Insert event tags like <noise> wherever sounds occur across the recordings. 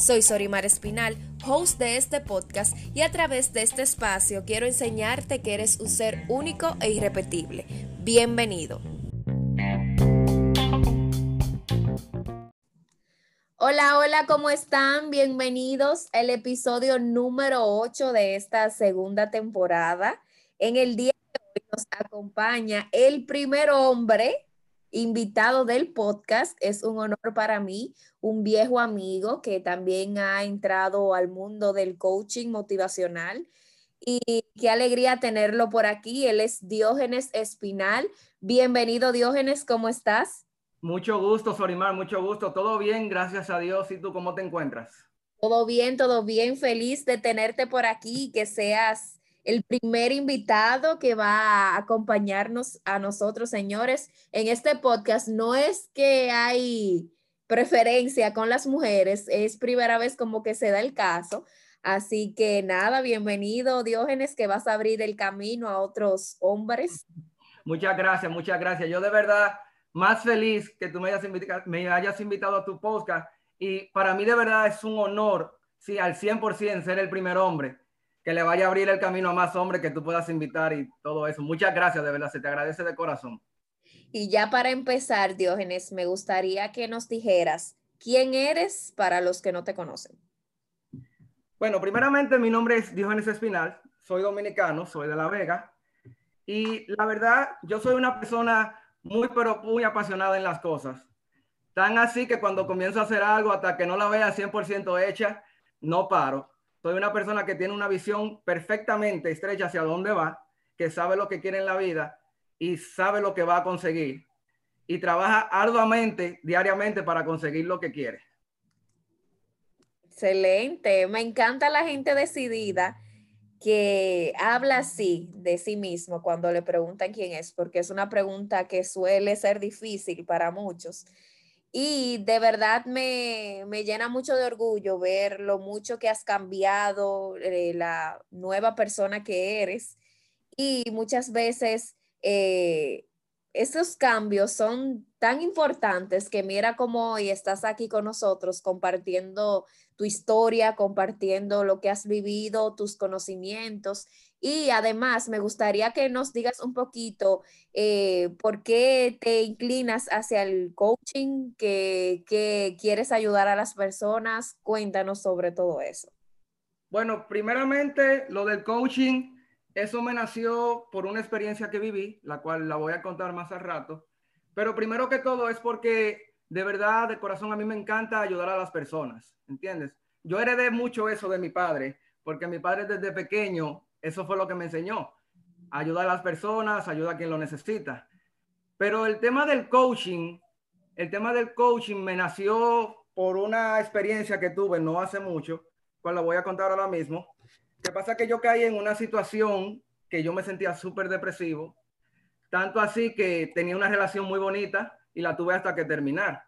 Soy Sorimar Espinal, host de este podcast y a través de este espacio quiero enseñarte que eres un ser único e irrepetible. Bienvenido. Hola, hola, ¿cómo están? Bienvenidos al episodio número 8 de esta segunda temporada. En el día de hoy nos acompaña el primer hombre invitado del podcast. Es un honor para mí, un viejo amigo que también ha entrado al mundo del coaching motivacional. Y qué alegría tenerlo por aquí. Él es Diógenes Espinal. Bienvenido, Diógenes, ¿cómo estás? Mucho gusto, Sorimar, mucho gusto. Todo bien, gracias a Dios. ¿Y tú cómo te encuentras? Todo bien, todo bien. Feliz de tenerte por aquí, que seas el primer invitado que va a acompañarnos a nosotros, señores, en este podcast. No es que hay preferencia con las mujeres, es primera vez como que se da el caso. Así que nada, bienvenido Diógenes, que vas a abrir el camino a otros hombres. Muchas gracias, muchas gracias. Yo de verdad más feliz que tú me hayas, invitado, me hayas invitado a tu podcast y para mí de verdad es un honor, sí, al 100% ser el primer hombre que le vaya a abrir el camino a más hombres que tú puedas invitar y todo eso. Muchas gracias, de verdad, se te agradece de corazón. Y ya para empezar, Diógenes, me gustaría que nos dijeras quién eres para los que no te conocen. Bueno, primeramente mi nombre es Diógenes Espinal, soy dominicano, soy de La Vega y la verdad, yo soy una persona muy, pero muy apasionada en las cosas. Tan así que cuando comienzo a hacer algo, hasta que no la vea 100% hecha, no paro soy una persona que tiene una visión perfectamente estrecha hacia dónde va, que sabe lo que quiere en la vida y sabe lo que va a conseguir y trabaja arduamente, diariamente para conseguir lo que quiere. Excelente, me encanta la gente decidida que habla así de sí mismo cuando le preguntan quién es, porque es una pregunta que suele ser difícil para muchos. Y de verdad me, llena mucho de orgullo ver lo mucho que has cambiado, eh, la nueva persona que eres. Y muchas veces eh, esos cambios son tan importantes que mira cómo hoy estás aquí con nosotros compartiendo tu historia, compartiendo lo que has vivido, tus conocimientos y además, me gustaría que nos digas un poquito eh, por qué te inclinas hacia el coaching, que, que, quieres ayudar a las personas. Cuéntanos sobre todo eso. Bueno, primeramente, lo del coaching, eso me nació por una experiencia que viví, la cual la voy a contar más al rato. Pero primero que todo es porque de verdad, de corazón, a mí me encanta ayudar a las personas, ¿entiendes? Yo heredé mucho eso de mi padre, porque mi padre desde pequeño eso fue lo que me enseñó. Ayuda a las personas, ayuda a quien lo necesita. Pero el tema del coaching, el tema del coaching me nació por una experiencia que tuve no hace mucho, cual voy a contar ahora mismo. Que pasa que yo caí en una situación que yo me sentía súper depresivo, tanto así que tenía una relación muy bonita y la tuve hasta que terminar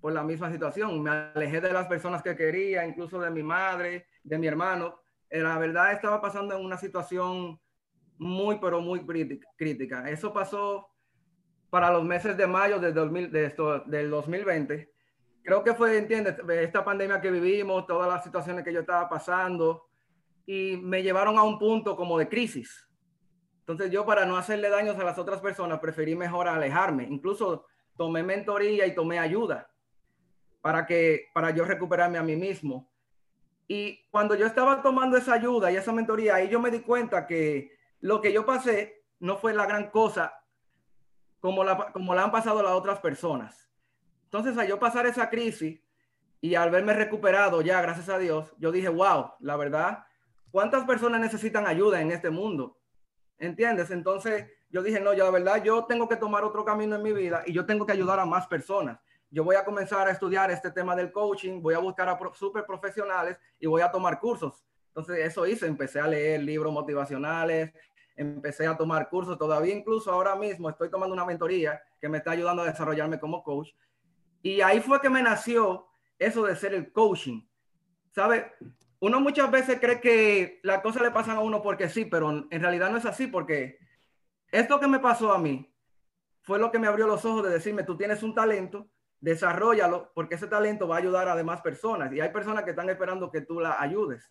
por la misma situación. Me alejé de las personas que quería, incluso de mi madre, de mi hermano, la verdad estaba pasando en una situación muy, pero muy crítica. Eso pasó para los meses de mayo del, 2000, de esto, del 2020. Creo que fue, entiendes, esta pandemia que vivimos, todas las situaciones que yo estaba pasando, y me llevaron a un punto como de crisis. Entonces yo para no hacerle daños a las otras personas, preferí mejor alejarme. Incluso tomé mentoría y tomé ayuda para que para yo recuperarme a mí mismo. Y cuando yo estaba tomando esa ayuda y esa mentoría, ahí yo me di cuenta que lo que yo pasé no fue la gran cosa como la, como la han pasado las otras personas. Entonces, al yo pasar esa crisis y al verme recuperado ya, gracias a Dios, yo dije, wow, la verdad, ¿cuántas personas necesitan ayuda en este mundo? ¿Entiendes? Entonces, yo dije, no, yo la verdad, yo tengo que tomar otro camino en mi vida y yo tengo que ayudar a más personas. Yo voy a comenzar a estudiar este tema del coaching, voy a buscar a super profesionales y voy a tomar cursos. Entonces eso hice, empecé a leer libros motivacionales, empecé a tomar cursos, todavía incluso ahora mismo estoy tomando una mentoría que me está ayudando a desarrollarme como coach. Y ahí fue que me nació eso de ser el coaching. ¿Sabe? Uno muchas veces cree que las cosas le pasan a uno porque sí, pero en realidad no es así porque esto que me pasó a mí fue lo que me abrió los ojos de decirme, tú tienes un talento, desarrollalo, porque ese talento va a ayudar a demás personas y hay personas que están esperando que tú la ayudes.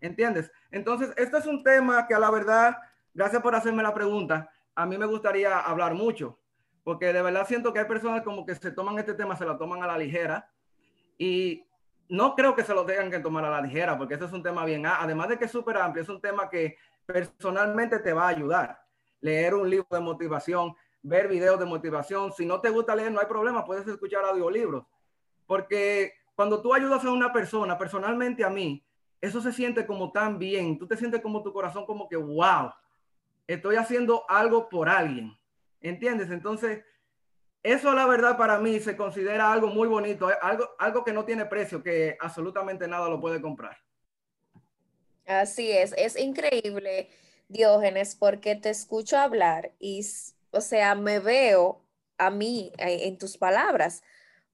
¿Entiendes? Entonces, este es un tema que a la verdad, gracias por hacerme la pregunta, a mí me gustaría hablar mucho, porque de verdad siento que hay personas como que se toman este tema, se lo toman a la ligera y no creo que se lo tengan que tomar a la ligera, porque ese es un tema bien, además de que es súper amplio, es un tema que personalmente te va a ayudar. Leer un libro de motivación, ver videos de motivación. Si no te gusta leer, no hay problema, puedes escuchar audiolibros. Porque cuando tú ayudas a una persona, personalmente a mí, eso se siente como tan bien. Tú te sientes como tu corazón como que, wow, estoy haciendo algo por alguien. ¿Entiendes? Entonces, eso la verdad para mí se considera algo muy bonito, eh, algo, algo que no tiene precio, que absolutamente nada lo puede comprar. Así es, es increíble, Diógenes, porque te escucho hablar y o sea, me veo a mí eh, en tus palabras,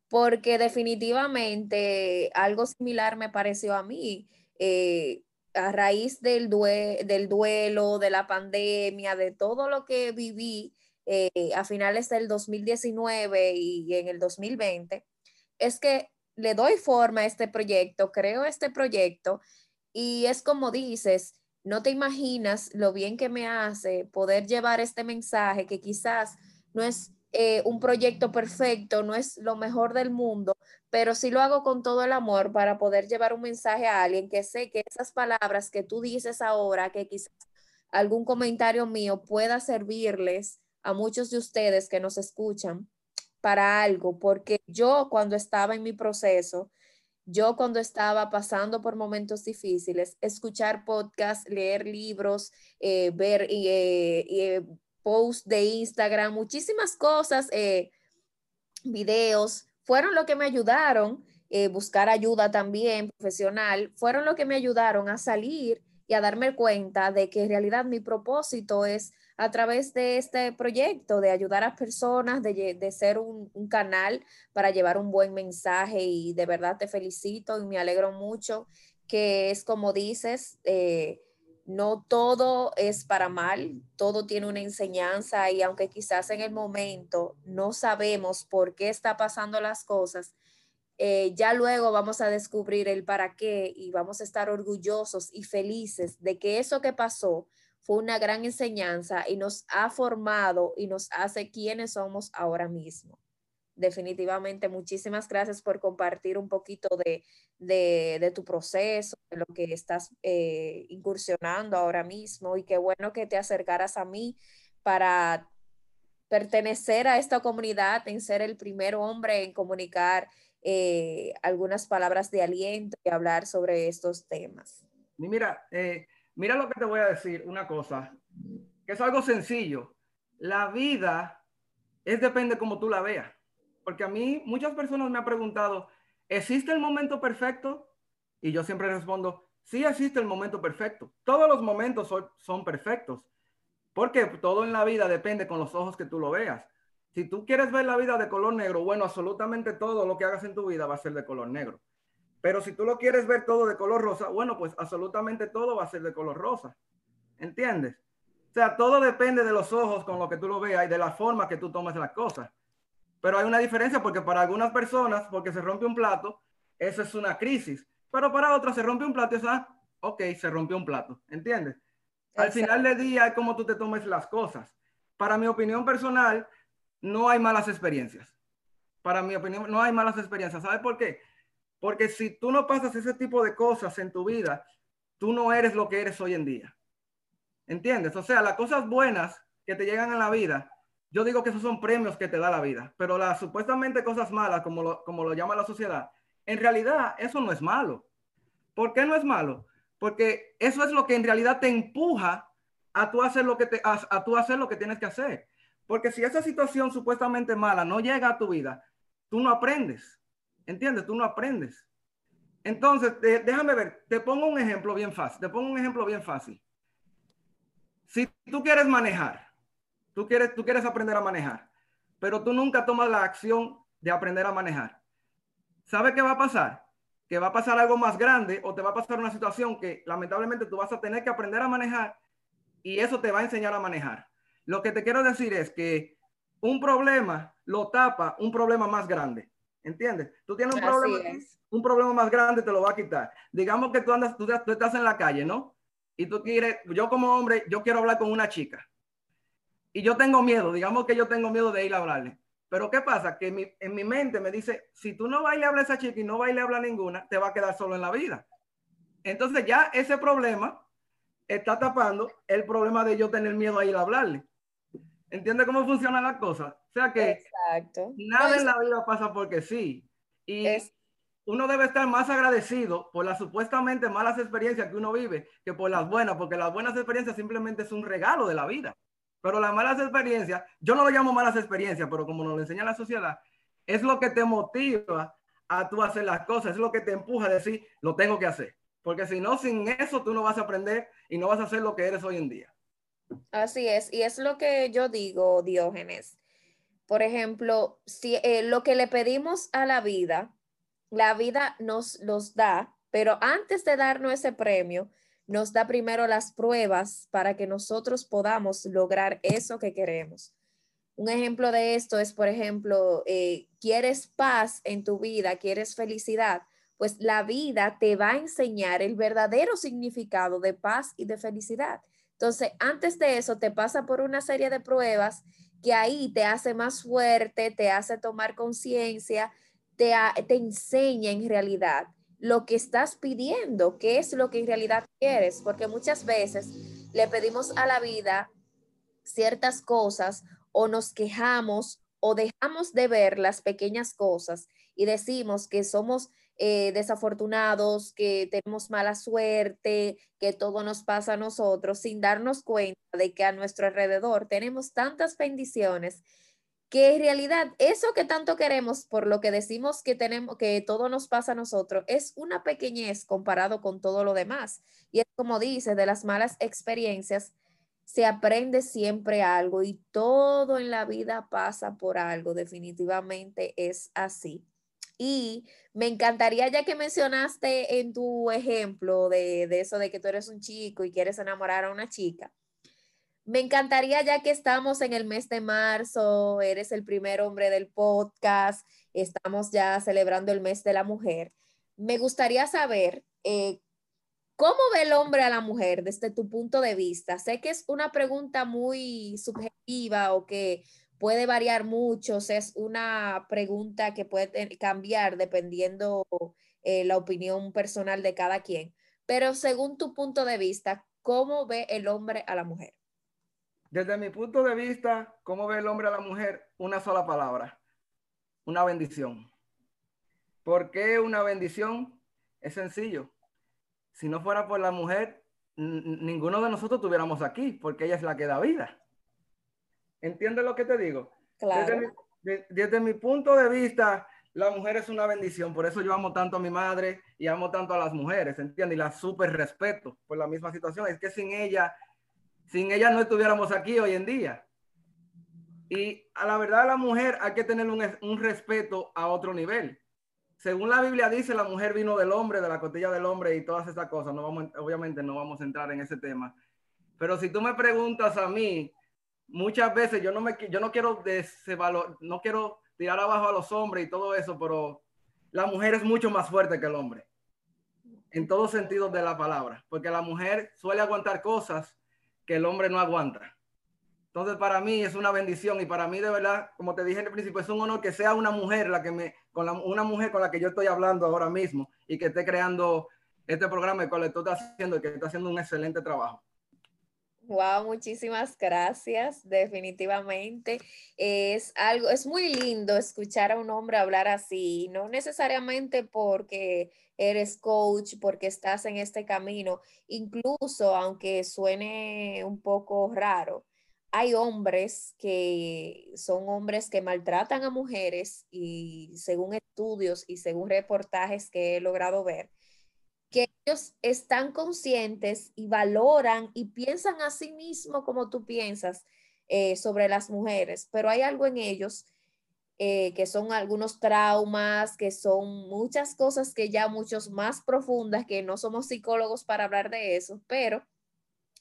porque definitivamente algo similar me pareció a mí. Eh, a raíz del, del duelo, de la pandemia, de todo lo que viví eh, a finales del 2019 y en el 2020, es que le doy forma a este proyecto, creo este proyecto y es como dices, no te imaginas lo bien que me hace poder llevar este mensaje que quizás no es eh, un proyecto perfecto, no es lo mejor del mundo, pero sí lo hago con todo el amor para poder llevar un mensaje a alguien que sé que esas palabras que tú dices ahora, que quizás algún comentario mío pueda servirles a muchos de ustedes que nos escuchan para algo, porque yo cuando estaba en mi proceso, yo cuando estaba pasando por momentos difíciles, escuchar podcasts, leer libros, eh, ver eh, eh, posts de Instagram, muchísimas cosas, videos, fueron lo que me ayudaron, buscar ayuda también profesional, fueron lo que me ayudaron a salir y a darme cuenta de que en realidad mi propósito es a través de este proyecto, de ayudar a personas, de, ser un, canal para llevar un buen mensaje y de verdad te felicito y me alegro mucho que es como dices, eh, no todo es para mal, todo tiene una enseñanza y aunque quizás en el momento no sabemos por qué está pasando las cosas, eh, ya luego vamos a descubrir el para qué y vamos a estar orgullosos y felices de que eso que pasó fue una gran enseñanza y nos ha formado y nos hace quienes somos ahora mismo. Definitivamente, muchísimas gracias por compartir un poquito de, tu proceso, de lo que estás eh, incursionando ahora mismo y qué bueno que te acercaras a mí para pertenecer a esta comunidad, en ser el primer hombre en comunicar eh, algunas palabras de aliento y hablar sobre estos temas. Mira, eh, Mira lo que te voy a decir, una cosa, que es algo sencillo. La vida es depende como tú la veas. Porque a mí muchas personas me han preguntado, ¿existe el momento perfecto? Y yo siempre respondo, sí existe el momento perfecto. Todos los momentos son, son perfectos. Porque todo en la vida depende con los ojos que tú lo veas. Si tú quieres ver la vida de color negro, bueno, absolutamente todo lo que hagas en tu vida va a ser de color negro. Pero si tú lo quieres ver todo de color rosa, bueno, pues absolutamente todo va a ser de color rosa. ¿Entiendes? O sea, todo depende de los ojos con lo que tú lo veas y de la forma que tú tomes las cosas. Pero hay una diferencia porque para algunas personas, porque se rompe un plato, eso es una crisis. Pero para otras se rompe un plato y es, ah, ok, se rompió un plato. ¿Entiendes? Al final del día es como tú te tomes las cosas. Para mi opinión personal, no hay malas experiencias. Para mi opinión, no hay malas experiencias. ¿Sabes por qué? Porque si tú no pasas ese tipo de cosas en tu vida, tú no eres lo que eres hoy en día. ¿Entiendes? O sea, las cosas buenas que te llegan a la vida, yo digo que esos son premios que te da la vida, pero las supuestamente cosas malas, como lo, como lo llama la sociedad, en realidad eso no es malo. ¿Por qué no es malo? Porque eso es lo que en realidad te empuja a tú hacer lo que, te, a tú hacer lo que tienes que hacer. Porque si esa situación supuestamente mala no llega a tu vida, tú no aprendes. ¿Entiendes? Tú no aprendes. Entonces, déjame ver, te pongo un ejemplo bien fácil. Te pongo un ejemplo bien fácil. Si tú quieres manejar, tú quieres, tú quieres aprender a manejar, pero tú nunca tomas la acción de aprender a manejar. ¿Sabe qué va a pasar? Que va a pasar algo más grande o te va a pasar una situación que lamentablemente tú vas a tener que aprender a manejar y eso te va a enseñar a manejar. Lo que te quiero decir es que un problema lo tapa un problema más grande. ¿Entiendes? Tú tienes un problema, un problema más grande, te lo va a quitar. Digamos que tú andas, tú, tú, estás en la calle, ¿no? Y tú quieres, yo como hombre, yo quiero hablar con una chica. Y yo tengo miedo, digamos que yo tengo miedo de ir a hablarle. Pero ¿qué pasa? Que en mi mente me dice, si tú no vas y le hablas a esa chica y no vas y le hablas a ninguna, te va a quedar solo en la vida. Entonces ya ese problema está tapando el problema de yo tener miedo a ir a hablarle. ¿Entiendes cómo funcionan las cosas? O sea que nada en pues la vida pasa porque sí. Y uno debe estar más agradecido por las supuestamente malas experiencias que uno vive que por las buenas, porque las buenas experiencias simplemente es un regalo de la vida. Pero las malas experiencias, yo no lo llamo malas experiencias, pero como nos lo enseña la sociedad, es lo que te motiva a tú hacer las cosas, es lo que te empuja a decir, lo tengo que hacer. Porque si no, sin eso tú no vas a aprender y no vas a hacer lo que eres hoy en día. Así es, y es lo que yo digo, Diógenes. Por ejemplo, si eh, lo que le pedimos a la vida, la vida nos los da, pero antes de darnos ese premio, nos da primero las pruebas para que nosotros podamos lograr eso que queremos. Un ejemplo de esto es, por ejemplo, eh, quieres paz en tu vida, quieres felicidad, pues la vida te va a enseñar el verdadero significado de paz y de felicidad. Entonces, antes de eso, te pasa por una serie de pruebas que ahí te hace más fuerte, te hace tomar conciencia, te, te enseña en realidad lo que estás pidiendo, qué es lo que en realidad quieres, porque muchas veces le pedimos a la vida ciertas cosas o nos quejamos o dejamos de ver las pequeñas cosas y decimos que somos eh, desafortunados, que tenemos mala suerte, que todo nos pasa a nosotros, sin darnos cuenta de que a nuestro alrededor tenemos tantas bendiciones que en realidad eso que tanto queremos, por lo que decimos que tenemos, que todo nos pasa a nosotros, es una pequeñez comparado con todo lo demás. Y es como dice, de las malas experiencias se aprende siempre algo y todo en la vida pasa por algo, definitivamente es así. Y me encantaría, ya que mencionaste en tu ejemplo de, eso de que tú eres un chico y quieres enamorar a una chica, me encantaría, ya que estamos en el mes de marzo, eres el primer hombre del podcast, estamos ya celebrando el mes de la mujer, me gustaría saber eh, cómo ve el hombre a la mujer desde tu punto de vista. Sé que es una pregunta muy subjetiva o que puede variar mucho, es una pregunta que puede cambiar dependiendo eh, la opinión personal de cada quien. Pero según tu punto de vista, ¿cómo ve el hombre a la mujer? Desde mi punto de vista, ¿cómo ve el hombre a la mujer? Una sola palabra, una bendición. ¿Por qué una bendición? Es sencillo. Si no fuera por la mujer, ninguno de nosotros estuviéramos aquí, porque ella es la que da vida. ¿Entiendes lo que te digo? Claro. Desde mi, punto de vista, la mujer es una bendición. Por eso yo amo tanto a mi madre y amo tanto a las mujeres, ¿entiendes? Y la súper respeto por la misma situación. Es que sin ella, sin ella no estuviéramos aquí hoy en día. Y a la verdad, la mujer hay que tener un, un respeto a otro nivel. Según la Biblia dice, la mujer vino del hombre, de la cotilla del hombre y todas estas cosas. No vamos, obviamente no vamos a entrar en ese tema. Pero si tú me preguntas a mí, muchas veces yo no me yo no quiero valor no quiero tirar abajo a los hombres y todo eso, pero la mujer es mucho más fuerte que el hombre. En todos sentidos de la palabra, porque la mujer suele aguantar cosas que el hombre no aguanta. Entonces, para mí es una bendición y para mí de verdad, como te dije en el principio, es un honor que sea una mujer la que me con la, una mujer con la que yo estoy hablando ahora mismo y que esté creando este programa el cual tú estás haciendo y que está haciendo un excelente trabajo. Wow, muchísimas gracias. Definitivamente es algo, es muy lindo escuchar a un hombre hablar así, no necesariamente porque eres coach, porque estás en este camino, incluso aunque suene un poco raro, hay hombres que son hombres que maltratan a mujeres y según estudios y según reportajes que he logrado ver, que ellos están conscientes y valoran y piensan a sí mismo como tú piensas eh, sobre las mujeres, pero hay algo en ellos eh, que son algunos traumas, que son muchas cosas que ya muchos más profundas, que no somos psicólogos para hablar de eso, pero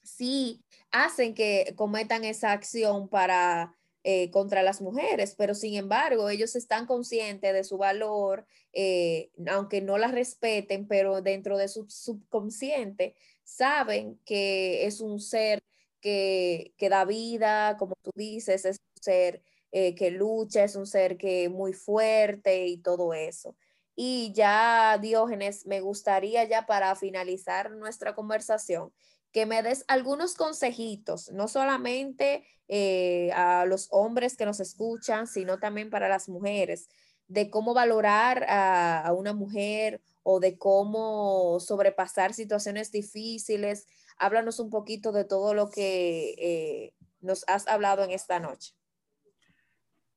sí hacen que cometan esa acción para eh, contra las mujeres, pero sin embargo ellos están conscientes de su valor, eh, aunque no las respeten, pero dentro de su subconsciente saben que es un ser que, que da vida, como tú dices, es un ser eh, que lucha, es un ser que muy fuerte y todo eso. Y ya, Diógenes, me gustaría ya para finalizar nuestra conversación, que me des algunos consejitos, no solamente eh, a los hombres que nos escuchan, sino también para las mujeres, de cómo valorar a, una mujer o de cómo sobrepasar situaciones difíciles. Háblanos un poquito de todo lo que eh, nos has hablado en esta noche.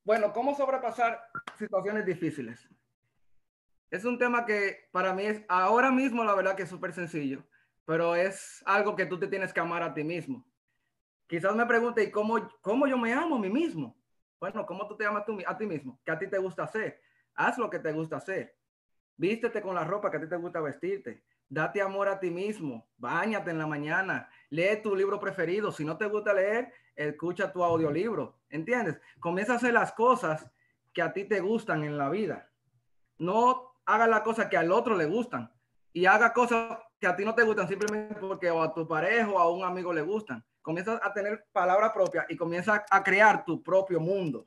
Bueno, ¿cómo sobrepasar situaciones difíciles? Es un tema que para mí es ahora mismo la verdad que es súper sencillo pero es algo que tú te tienes que amar a ti mismo. Quizás me pregunte, ¿y cómo, cómo yo me amo a mí mismo? Bueno, ¿cómo tú te amas a ti mismo? ¿Qué a ti te gusta hacer? Haz lo que te gusta hacer. Vístete con la ropa que a ti te gusta vestirte. Date amor a ti mismo. Báñate en la mañana. Lee tu libro preferido. Si no te gusta leer, escucha tu audiolibro. ¿Entiendes? Comienza a hacer las cosas que a ti te gustan en la vida. No haga las cosas que al otro le gustan. Y haga cosas que a ti no te gustan simplemente porque o a tu pareja o a un amigo le gustan. Comienzas a tener palabra propia y comienzas a crear tu propio mundo.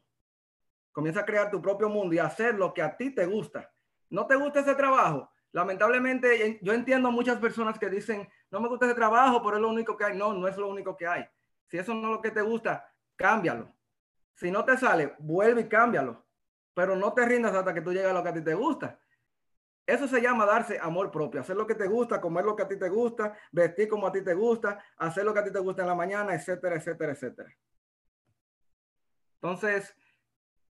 Comienza a crear tu propio mundo y hacer lo que a ti te gusta. ¿No te gusta ese trabajo? Lamentablemente, yo entiendo muchas personas que dicen, no me gusta ese trabajo, pero es lo único que hay. No, no es lo único que hay. Si eso no es lo que te gusta, cámbialo. Si no te sale, vuelve y cámbialo. Pero no te rindas hasta que tú llegues a lo que a ti te gusta. Eso se llama darse amor propio, hacer lo que te gusta, comer lo que a ti te gusta, vestir como a ti te gusta, hacer lo que a ti te gusta en la mañana, etcétera, etcétera, etcétera. Entonces,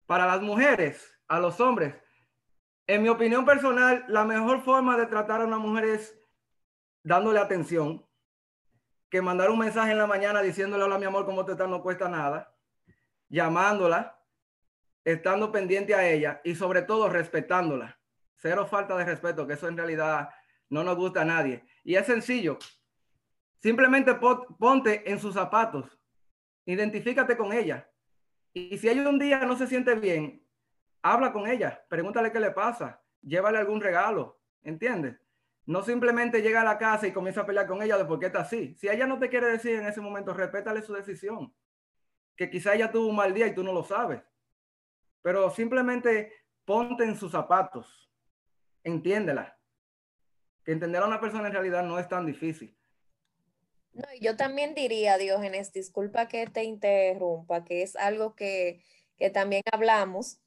para las mujeres, a los hombres, en mi opinión personal, la mejor forma de tratar a una mujer es dándole atención, que mandar un mensaje en la mañana diciéndole hola mi amor, ¿cómo te estás? No cuesta nada, llamándola, estando pendiente a ella y sobre todo respetándola cero falta de respeto, que eso en realidad no nos gusta a nadie. Y es sencillo. Simplemente ponte en sus zapatos, identifícate con ella. Y si ella un día no se siente bien, habla con ella, pregúntale qué le pasa, llévale algún regalo, ¿entiendes? No simplemente llega a la casa y comienza a pelear con ella de por qué está así. Si ella no te quiere decir en ese momento, respétale su decisión. Que quizá ella tuvo un mal día y tú no lo sabes. Pero simplemente ponte en sus zapatos entiéndela. Que entender a una persona en realidad no es tan difícil. No, yo también diría, Diógenes, disculpa que te interrumpa, que es algo que, también hablamos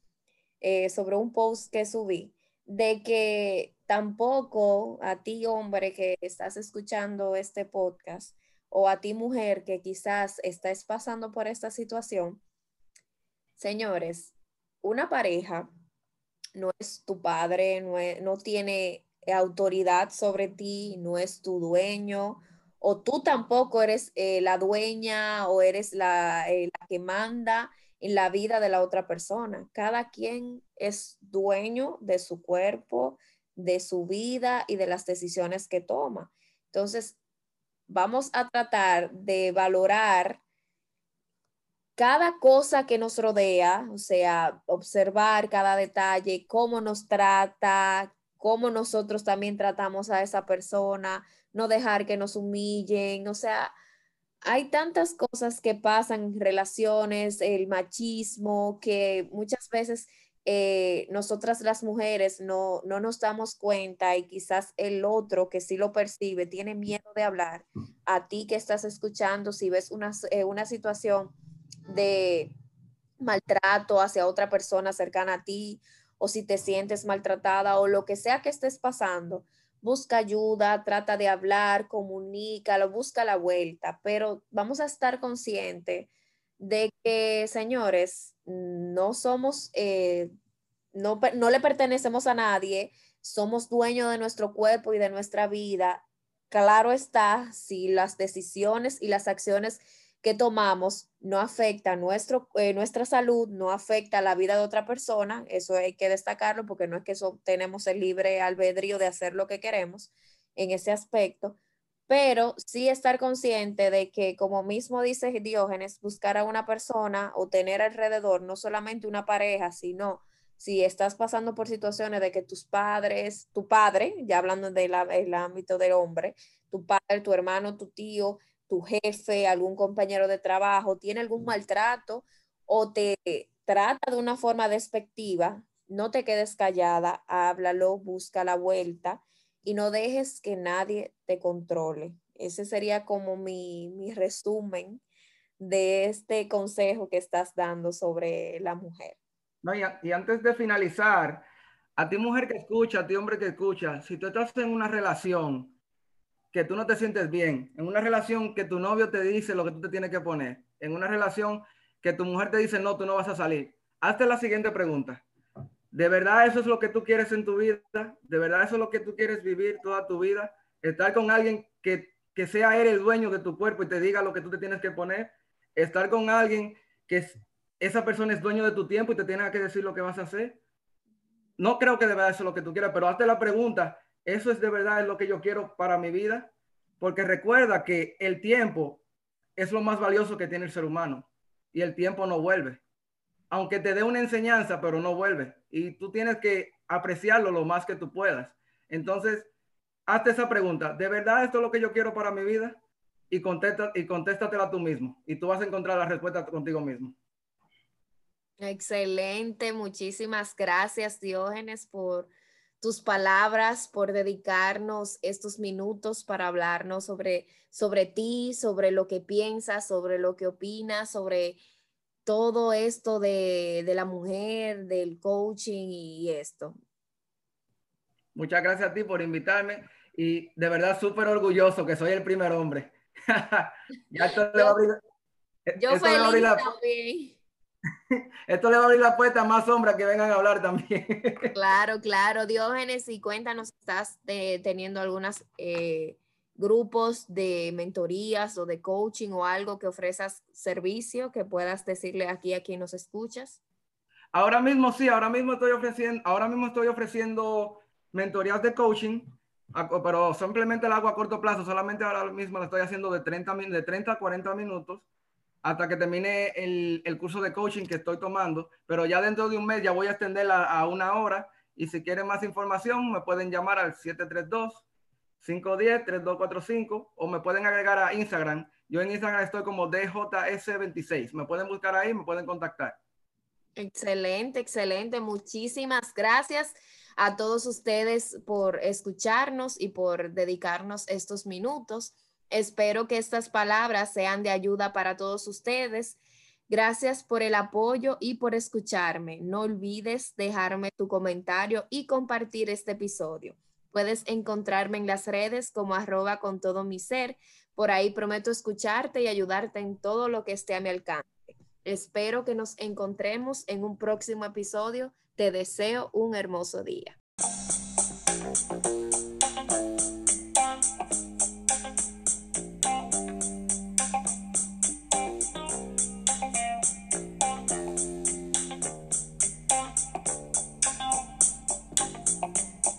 eh, sobre un post que subí, de que tampoco a ti, hombre, que estás escuchando este podcast, o a ti, mujer, que quizás estás pasando por esta situación, señores, una pareja no es tu padre, no, tiene autoridad sobre ti, no es tu dueño, o tú tampoco eres eh, la dueña o eres eh, la, que manda en la vida de la otra persona. Cada quien es dueño de su cuerpo, de su vida y de las decisiones que toma. Entonces, vamos a tratar de valorar cada cosa que nos rodea, o sea, observar cada detalle, cómo nos trata, cómo nosotros también tratamos a esa persona, no dejar que nos humillen, o sea, hay tantas cosas que pasan en relaciones, el machismo, que muchas veces eh, nosotras las mujeres no, no nos damos cuenta y quizás el otro que sí lo percibe tiene miedo de hablar. A ti que estás escuchando, si ves una, eh, una situación de maltrato hacia otra persona cercana a ti o si te sientes maltratada o lo que sea que estés pasando, busca ayuda, trata de hablar, comunícalo, busca la vuelta, pero vamos a estar conscientes de que, señores, no somos, eh, no, no le pertenecemos a nadie, somos dueños de nuestro cuerpo y de nuestra vida. Claro está, si las decisiones y las acciones que tomamos no afecta nuestro, eh, nuestra salud, no afecta la vida de otra persona, eso hay que destacarlo porque no es que tenemos el libre albedrío de hacer lo que queremos en ese aspecto, pero sí estar consciente de que, como mismo dice Diógenes, buscar a una persona o tener alrededor no solamente una pareja, sino si estás pasando por situaciones de que tus padres, tu padre, ya hablando del ámbito del hombre, tu padre, tu hermano, tu tío, tu jefe, algún compañero de trabajo tiene algún maltrato o te trata de una forma despectiva, no te quedes callada, háblalo, busca la vuelta y no dejes que nadie te controle. Ese sería como mi, mi resumen de este consejo que estás dando sobre la mujer. y, antes de finalizar, a ti mujer que escucha, a ti hombre que escucha, si tú estás en una relación que tú no te sientes bien, en una relación que tu novio te dice lo que tú te tienes que poner, en una relación que tu mujer te dice, no, tú no vas a salir, hazte la siguiente pregunta. ¿De verdad eso es lo que tú quieres en tu vida? ¿De verdad eso es lo que tú quieres vivir toda tu vida? Estar con alguien que, que sea él el dueño de tu cuerpo y te diga lo que tú te tienes que poner. Estar con alguien que esa persona es dueño de tu tiempo y te tiene que decir lo que vas a hacer. No creo que de verdad eso es lo que tú quieras, pero hazte la pregunta, eso es de verdad lo que yo quiero para mi vida, porque recuerda que el tiempo es lo más valioso que tiene el ser humano y el tiempo no vuelve. Aunque te dé una enseñanza, pero no vuelve. Y tú tienes que apreciarlo lo más que tú puedas. Entonces, hazte esa pregunta, ¿de verdad esto es lo que yo quiero para mi vida? Y, contesta, y contéstatela tú mismo. Y tú vas a encontrar la respuesta contigo mismo. Excelente, muchísimas gracias Diógenes por tus palabras, por dedicarnos estos minutos para hablarnos sobre, sobre ti, sobre lo que piensas, sobre lo que opinas, sobre todo esto de, de la mujer, del coaching y esto. Muchas gracias a ti por invitarme y de verdad súper orgulloso que soy el primer hombre. <laughs> ya esto le va a abrir, yo feliz también. <laughs> Esto le va a abrir la puerta a más sombras que vengan a hablar también. Claro, <laughs> claro. Diógenes, y cuéntanos, ¿estás eh, teniendo algunos eh, grupos de mentorías o de coaching o algo que ofrezcas servicio que puedas decirle aquí a quien nos escuchas? Ahora mismo sí, ahora mismo estoy ofreciendo, ahora mismo estoy ofreciendo mentorías de coaching, pero simplemente lo hago a corto plazo, solamente ahora mismo lo estoy haciendo de 30, de 30 a 40 minutos hasta que termine el, curso de coaching que estoy tomando, pero ya dentro de un mes ya voy a extenderla a una hora y si quieren más información me pueden llamar al 732-510-3245 o me pueden agregar a Instagram. Yo en Instagram estoy como DJS26. Me pueden buscar ahí, me pueden contactar. Excelente, excelente. Muchísimas gracias a todos ustedes por escucharnos y por dedicarnos estos minutos. Espero que estas palabras sean de ayuda para todos ustedes. Gracias por el apoyo y por escucharme. No olvides dejarme tu comentario y compartir este episodio. Puedes encontrarme en las redes como arroba con todo mi ser. Por ahí prometo escucharte y ayudarte en todo lo que esté a mi alcance. Espero que nos encontremos en un próximo episodio. Te deseo un hermoso día.